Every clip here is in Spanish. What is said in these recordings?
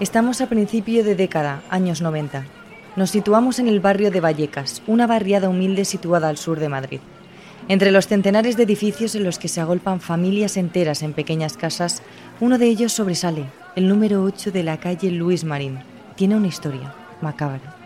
Estamos a principio de década, años 90. Nos situamos en el barrio de Vallecas, una barriada humilde situada al sur de Madrid. Entre los centenares de edificios en los que se agolpan familias enteras en pequeñas casas, uno de ellos sobresale, el número 8 de la calle Luis Marín. Tiene una historia macabra.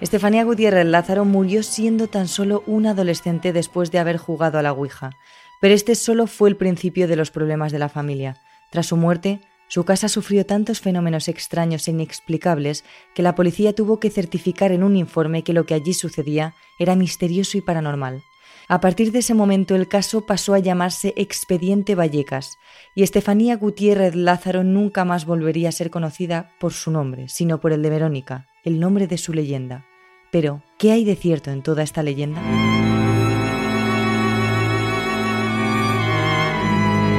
Estefanía Gutiérrez Lázaro murió siendo tan solo una adolescente después de haber jugado a la Ouija, pero este solo fue el principio de los problemas de la familia. Tras su muerte, su casa sufrió tantos fenómenos extraños e inexplicables que la policía tuvo que certificar en un informe que lo que allí sucedía era misterioso y paranormal. A partir de ese momento el caso pasó a llamarse Expediente Vallecas y Estefanía Gutiérrez Lázaro nunca más volvería a ser conocida por su nombre, sino por el de Verónica, el nombre de su leyenda. Pero, ¿qué hay de cierto en toda esta leyenda?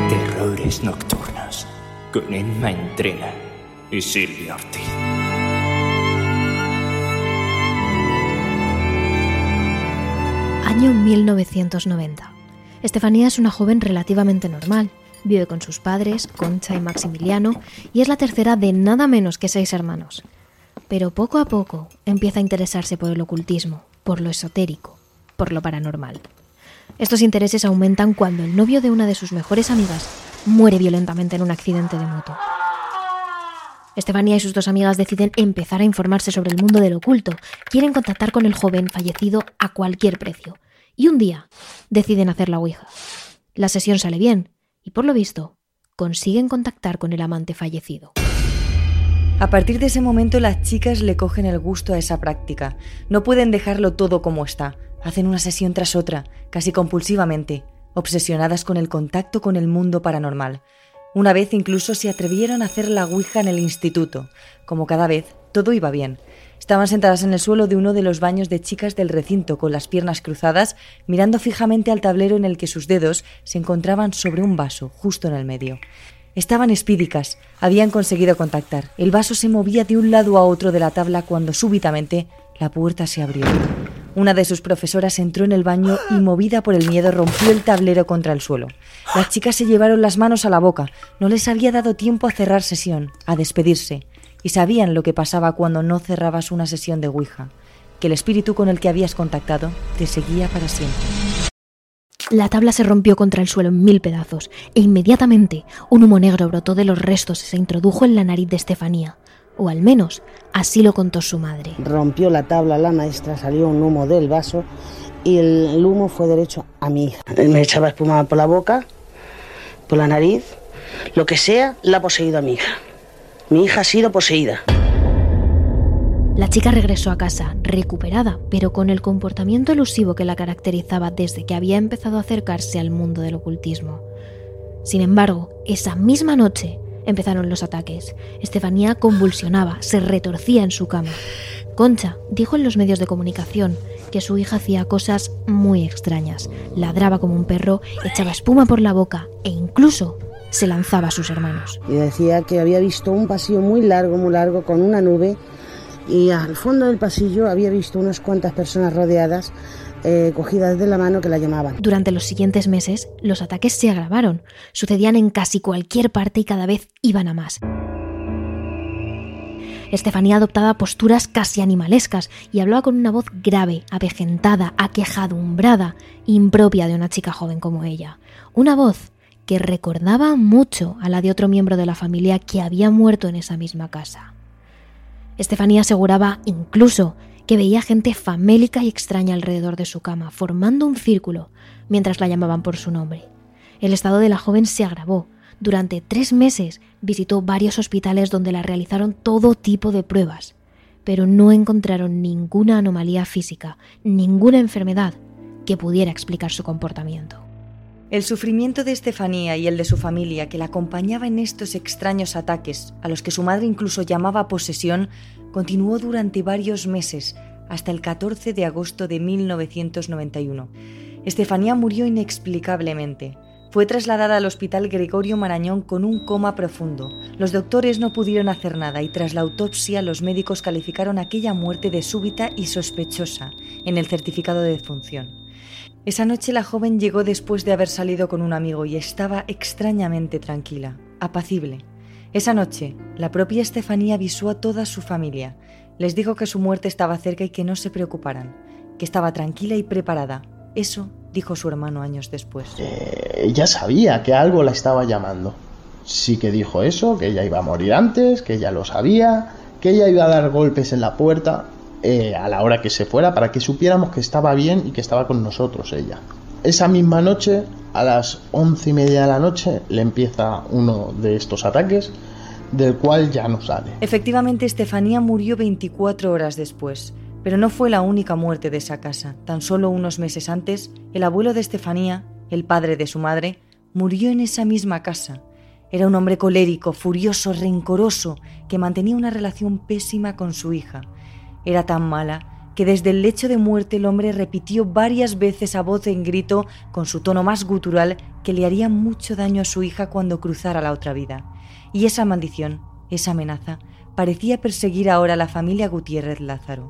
Terrores nocturnos con Emma Entrena y Silvia Ortiz. Año 1990. Estefanía es una joven relativamente normal. Vive con sus padres, Concha y Maximiliano, y es la tercera de nada menos que seis hermanos. Pero poco a poco empieza a interesarse por el ocultismo, por lo esotérico, por lo paranormal. Estos intereses aumentan cuando el novio de una de sus mejores amigas muere violentamente en un accidente de moto. Estefanía y sus dos amigas deciden empezar a informarse sobre el mundo del oculto. Quieren contactar con el joven fallecido a cualquier precio. Y un día deciden hacer la Ouija. La sesión sale bien y por lo visto consiguen contactar con el amante fallecido. A partir de ese momento las chicas le cogen el gusto a esa práctica. No pueden dejarlo todo como está. Hacen una sesión tras otra, casi compulsivamente, obsesionadas con el contacto con el mundo paranormal. Una vez incluso se atrevieron a hacer la Ouija en el instituto. Como cada vez, todo iba bien. Estaban sentadas en el suelo de uno de los baños de chicas del recinto con las piernas cruzadas, mirando fijamente al tablero en el que sus dedos se encontraban sobre un vaso, justo en el medio. Estaban espídicas, habían conseguido contactar. El vaso se movía de un lado a otro de la tabla cuando súbitamente la puerta se abrió. Una de sus profesoras entró en el baño y, movida por el miedo, rompió el tablero contra el suelo. Las chicas se llevaron las manos a la boca. No les había dado tiempo a cerrar sesión, a despedirse. Y sabían lo que pasaba cuando no cerrabas una sesión de Ouija, que el espíritu con el que habías contactado te seguía para siempre. La tabla se rompió contra el suelo en mil pedazos e inmediatamente un humo negro brotó de los restos y se introdujo en la nariz de Estefanía o al menos así lo contó su madre. Rompió la tabla la maestra, salió un humo del vaso y el, humo fue derecho a mi hija. Me echaba espuma por la boca, por la nariz, lo que sea, la ha poseído a mi hija. Mi hija ha sido poseída. La chica regresó a casa, recuperada, pero con el comportamiento elusivo que la caracterizaba desde que había empezado a acercarse al mundo del ocultismo. Sin embargo, esa misma noche, Empezaron los ataques. Estefanía convulsionaba, se retorcía en su cama. Concha dijo en los medios de comunicación que su hija hacía cosas muy extrañas. Ladraba como un perro, echaba espuma por la boca e incluso se lanzaba a sus hermanos. Y decía que había visto un pasillo muy largo, muy largo, con una nube y al fondo del pasillo había visto unas cuantas personas rodeadas eh, cogidas de la mano que la llamaban. Durante los siguientes meses, los ataques se agravaron. Sucedían en casi cualquier parte y cada vez iban a más. Estefanía adoptaba posturas casi animalescas y hablaba con una voz grave, avejentada, aquejadumbrada, impropia de una chica joven como ella. Una voz que recordaba mucho a la de otro miembro de la familia que había muerto en esa misma casa. Estefanía aseguraba incluso que veía gente famélica y extraña alrededor de su cama, formando un círculo, mientras la llamaban por su nombre. El estado de la joven se agravó. Durante tres meses visitó varios hospitales donde la realizaron todo tipo de pruebas, pero no encontraron ninguna anomalía física, ninguna enfermedad que pudiera explicar su comportamiento. El sufrimiento de Estefanía y el de su familia, que la acompañaba en estos extraños ataques, a los que su madre incluso llamaba posesión, continuó durante varios meses, hasta el 14 de agosto de 1991. Estefanía murió inexplicablemente. Fue trasladada al Hospital Gregorio Marañón con un coma profundo. Los doctores no pudieron hacer nada y tras la autopsia los médicos calificaron aquella muerte de súbita y sospechosa en el certificado de defunción. Esa noche la joven llegó después de haber salido con un amigo y estaba extrañamente tranquila, apacible. Esa noche, la propia Estefanía avisó a toda su familia. Les dijo que su muerte estaba cerca y que no se preocuparan, que estaba tranquila y preparada. Eso dijo su hermano años después. Eh, ella sabía que algo la estaba llamando. Sí que dijo eso, que ella iba a morir antes, que ella lo sabía, que ella iba a dar golpes en la puerta eh, a la hora que se fuera para que supiéramos que estaba bien y que estaba con nosotros ella. Esa misma noche, a las once y media de la noche, le empieza uno de estos ataques, del cual ya no sale. Efectivamente, Estefanía murió 24 horas después, pero no fue la única muerte de esa casa. Tan solo unos meses antes, el abuelo de Estefanía, el padre de su madre, murió en esa misma casa. Era un hombre colérico, furioso, rencoroso, que mantenía una relación pésima con su hija. Era tan mala que desde el lecho de muerte el hombre repitió varias veces a voz en grito, con su tono más gutural, que le haría mucho daño a su hija cuando cruzara la otra vida. Y esa maldición, esa amenaza, parecía perseguir ahora a la familia Gutiérrez Lázaro.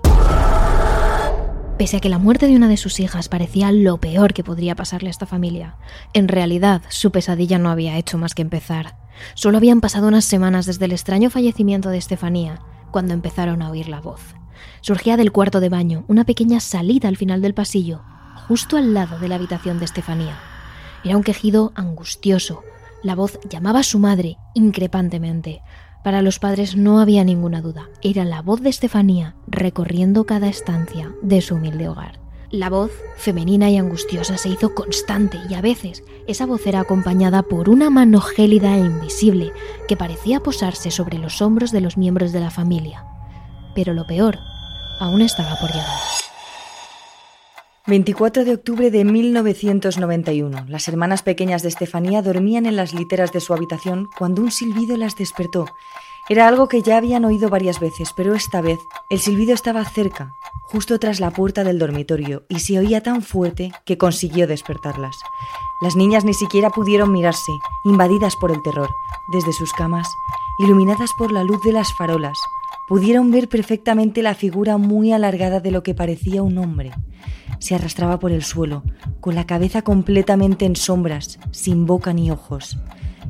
Pese a que la muerte de una de sus hijas parecía lo peor que podría pasarle a esta familia, en realidad su pesadilla no había hecho más que empezar. Solo habían pasado unas semanas desde el extraño fallecimiento de Estefanía, cuando empezaron a oír la voz. Surgía del cuarto de baño, una pequeña salida al final del pasillo, justo al lado de la habitación de Estefanía. Era un quejido angustioso. La voz llamaba a su madre increpantemente. Para los padres no había ninguna duda. Era la voz de Estefanía recorriendo cada estancia de su humilde hogar. La voz, femenina y angustiosa, se hizo constante y a veces esa voz era acompañada por una mano gélida e invisible que parecía posarse sobre los hombros de los miembros de la familia. Pero lo peor aún estaba por llegar. 24 de octubre de 1991. Las hermanas pequeñas de Estefanía dormían en las literas de su habitación cuando un silbido las despertó. Era algo que ya habían oído varias veces, pero esta vez el silbido estaba cerca, justo tras la puerta del dormitorio, y se oía tan fuerte que consiguió despertarlas. Las niñas ni siquiera pudieron mirarse, invadidas por el terror, desde sus camas, iluminadas por la luz de las farolas, pudieron ver perfectamente la figura muy alargada de lo que parecía un hombre. Se arrastraba por el suelo, con la cabeza completamente en sombras, sin boca ni ojos.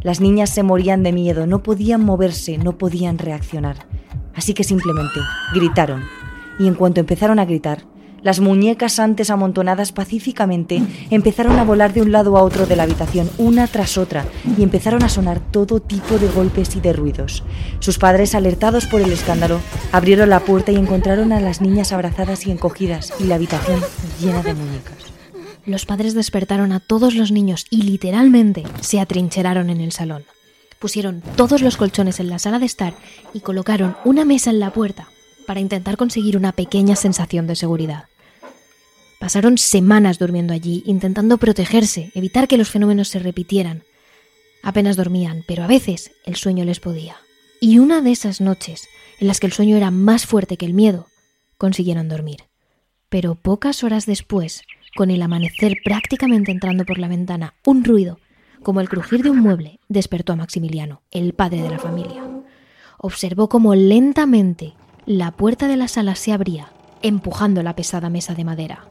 Las niñas se morían de miedo, no podían moverse, no podían reaccionar. Así que simplemente gritaron. Y en cuanto empezaron a gritar, las muñecas antes amontonadas pacíficamente empezaron a volar de un lado a otro de la habitación, una tras otra, y empezaron a sonar todo tipo de golpes y de ruidos. Sus padres, alertados por el escándalo, abrieron la puerta y encontraron a las niñas abrazadas y encogidas y la habitación llena de muñecas. Los padres despertaron a todos los niños y literalmente se atrincheraron en el salón. Pusieron todos los colchones en la sala de estar y colocaron una mesa en la puerta para intentar conseguir una pequeña sensación de seguridad. Pasaron semanas durmiendo allí, intentando protegerse, evitar que los fenómenos se repitieran. Apenas dormían, pero a veces el sueño les podía. Y una de esas noches, en las que el sueño era más fuerte que el miedo, consiguieron dormir. Pero pocas horas después, con el amanecer prácticamente entrando por la ventana, un ruido, como el crujir de un mueble, despertó a Maximiliano, el padre de la familia. Observó cómo lentamente la puerta de la sala se abría, empujando la pesada mesa de madera.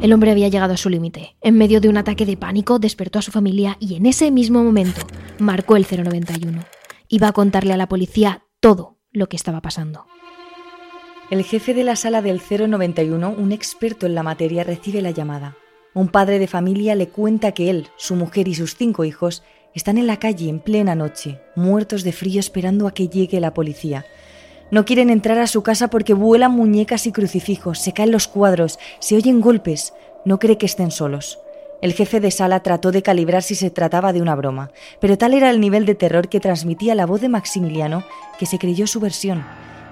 El hombre había llegado a su límite. En medio de un ataque de pánico despertó a su familia y en ese mismo momento marcó el 091. Iba a contarle a la policía todo lo que estaba pasando. El jefe de la sala del 091, un experto en la materia, recibe la llamada. Un padre de familia le cuenta que él, su mujer y sus cinco hijos están en la calle en plena noche, muertos de frío esperando a que llegue la policía. No quieren entrar a su casa porque vuelan muñecas y crucifijos, se caen los cuadros, se oyen golpes. No cree que estén solos. El jefe de sala trató de calibrar si se trataba de una broma, pero tal era el nivel de terror que transmitía la voz de Maximiliano que se creyó su versión.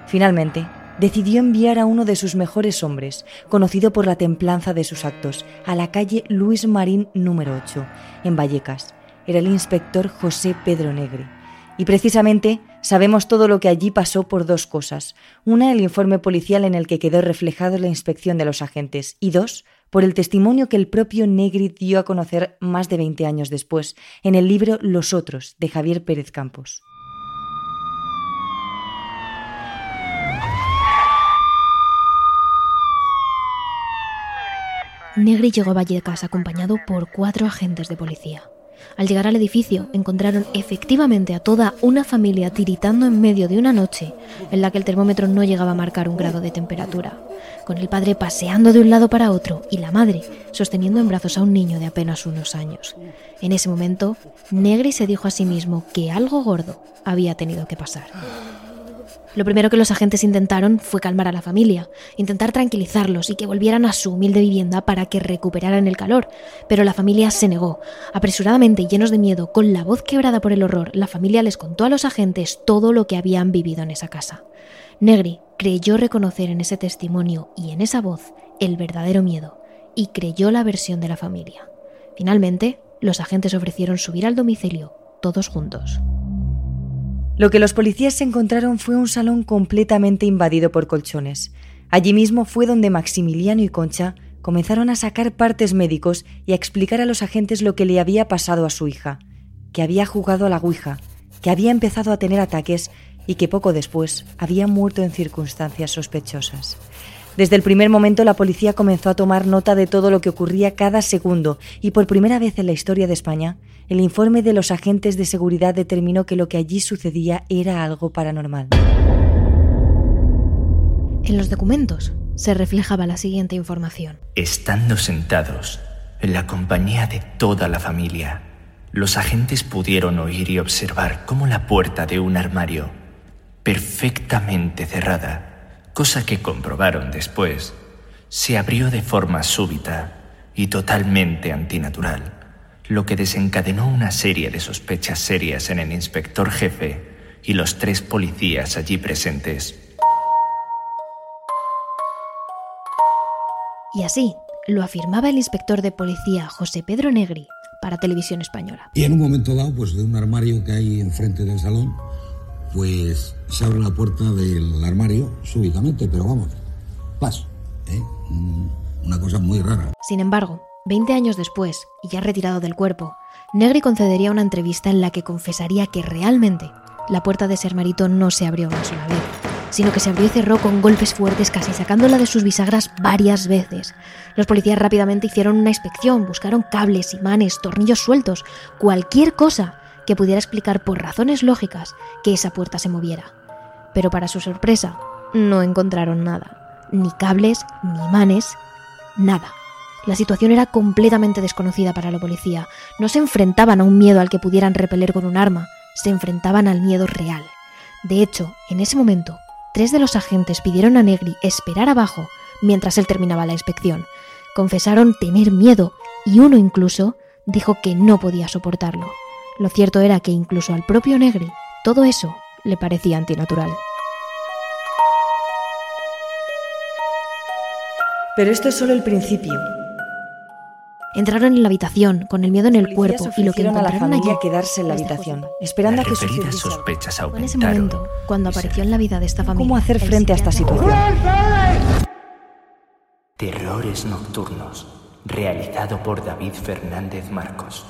Finalmente, decidió enviar a uno de sus mejores hombres, conocido por la templanza de sus actos, a la calle Luis Marín número 8, en Vallecas. Era el inspector José Pedro Negri. Y precisamente sabemos todo lo que allí pasó por dos cosas. Una, el informe policial en el que quedó reflejado la inspección de los agentes. Y dos, por el testimonio que el propio Negri dio a conocer más de 20 años después, en el libro Los Otros, de Javier Pérez Campos. Negri llegó a Vallecas acompañado por cuatro agentes de policía. Al llegar al edificio encontraron efectivamente a toda una familia tiritando en medio de una noche en la que el termómetro no llegaba a marcar un grado de temperatura, con el padre paseando de un lado para otro y la madre sosteniendo en brazos a un niño de apenas unos años. En ese momento, Negri se dijo a sí mismo que algo gordo había tenido que pasar. Lo primero que los agentes intentaron fue calmar a la familia, intentar tranquilizarlos y que volvieran a su humilde vivienda para que recuperaran el calor, pero la familia se negó. Apresuradamente y llenos de miedo, con la voz quebrada por el horror, la familia les contó a los agentes todo lo que habían vivido en esa casa. Negri creyó reconocer en ese testimonio y en esa voz el verdadero miedo, y creyó la versión de la familia. Finalmente, los agentes ofrecieron subir al domicilio, todos juntos. Lo que los policías encontraron fue un salón completamente invadido por colchones. Allí mismo fue donde Maximiliano y Concha comenzaron a sacar partes médicos y a explicar a los agentes lo que le había pasado a su hija, que había jugado a la Ouija, que había empezado a tener ataques y que poco después había muerto en circunstancias sospechosas. Desde el primer momento la policía comenzó a tomar nota de todo lo que ocurría cada segundo y por primera vez en la historia de España, el informe de los agentes de seguridad determinó que lo que allí sucedía era algo paranormal. En los documentos se reflejaba la siguiente información. Estando sentados, en la compañía de toda la familia, los agentes pudieron oír y observar cómo la puerta de un armario, perfectamente cerrada, cosa que comprobaron después, se abrió de forma súbita y totalmente antinatural, lo que desencadenó una serie de sospechas serias en el inspector jefe y los tres policías allí presentes. Y así lo afirmaba el inspector de policía José Pedro Negri para Televisión Española. Y en un momento dado, pues de un armario que hay enfrente del salón, pues se abre la puerta del armario súbitamente, pero vamos, paso, ¿eh? una cosa muy rara. Sin embargo, 20 años después, y ya retirado del cuerpo, Negri concedería una entrevista en la que confesaría que realmente la puerta de ese armarito no se abrió una sola vez, sino que se abrió y cerró con golpes fuertes, casi sacándola de sus bisagras varias veces. Los policías rápidamente hicieron una inspección, buscaron cables, imanes, tornillos sueltos, cualquier cosa que pudiera explicar por razones lógicas que esa puerta se moviera. Pero para su sorpresa, no encontraron nada. Ni cables, ni imanes, nada. La situación era completamente desconocida para la policía. No se enfrentaban a un miedo al que pudieran repeler con un arma, se enfrentaban al miedo real. De hecho, en ese momento, tres de los agentes pidieron a Negri esperar abajo mientras él terminaba la inspección. Confesaron tener miedo y uno incluso dijo que no podía soportarlo. Lo cierto era que incluso al propio Negri todo eso le parecía antinatural. Pero esto es solo el principio. Entraron en la habitación con el miedo en el cuerpo y lo que encontraron a la familia allí quedarse en la habitación, esperando a que algo. sospechas Fue en ese aumentaron. momento cuando apareció en la vida de esta familia. ¿Cómo hacer frente a esta situación? Terrores Nocturnos, realizado por David Fernández Marcos.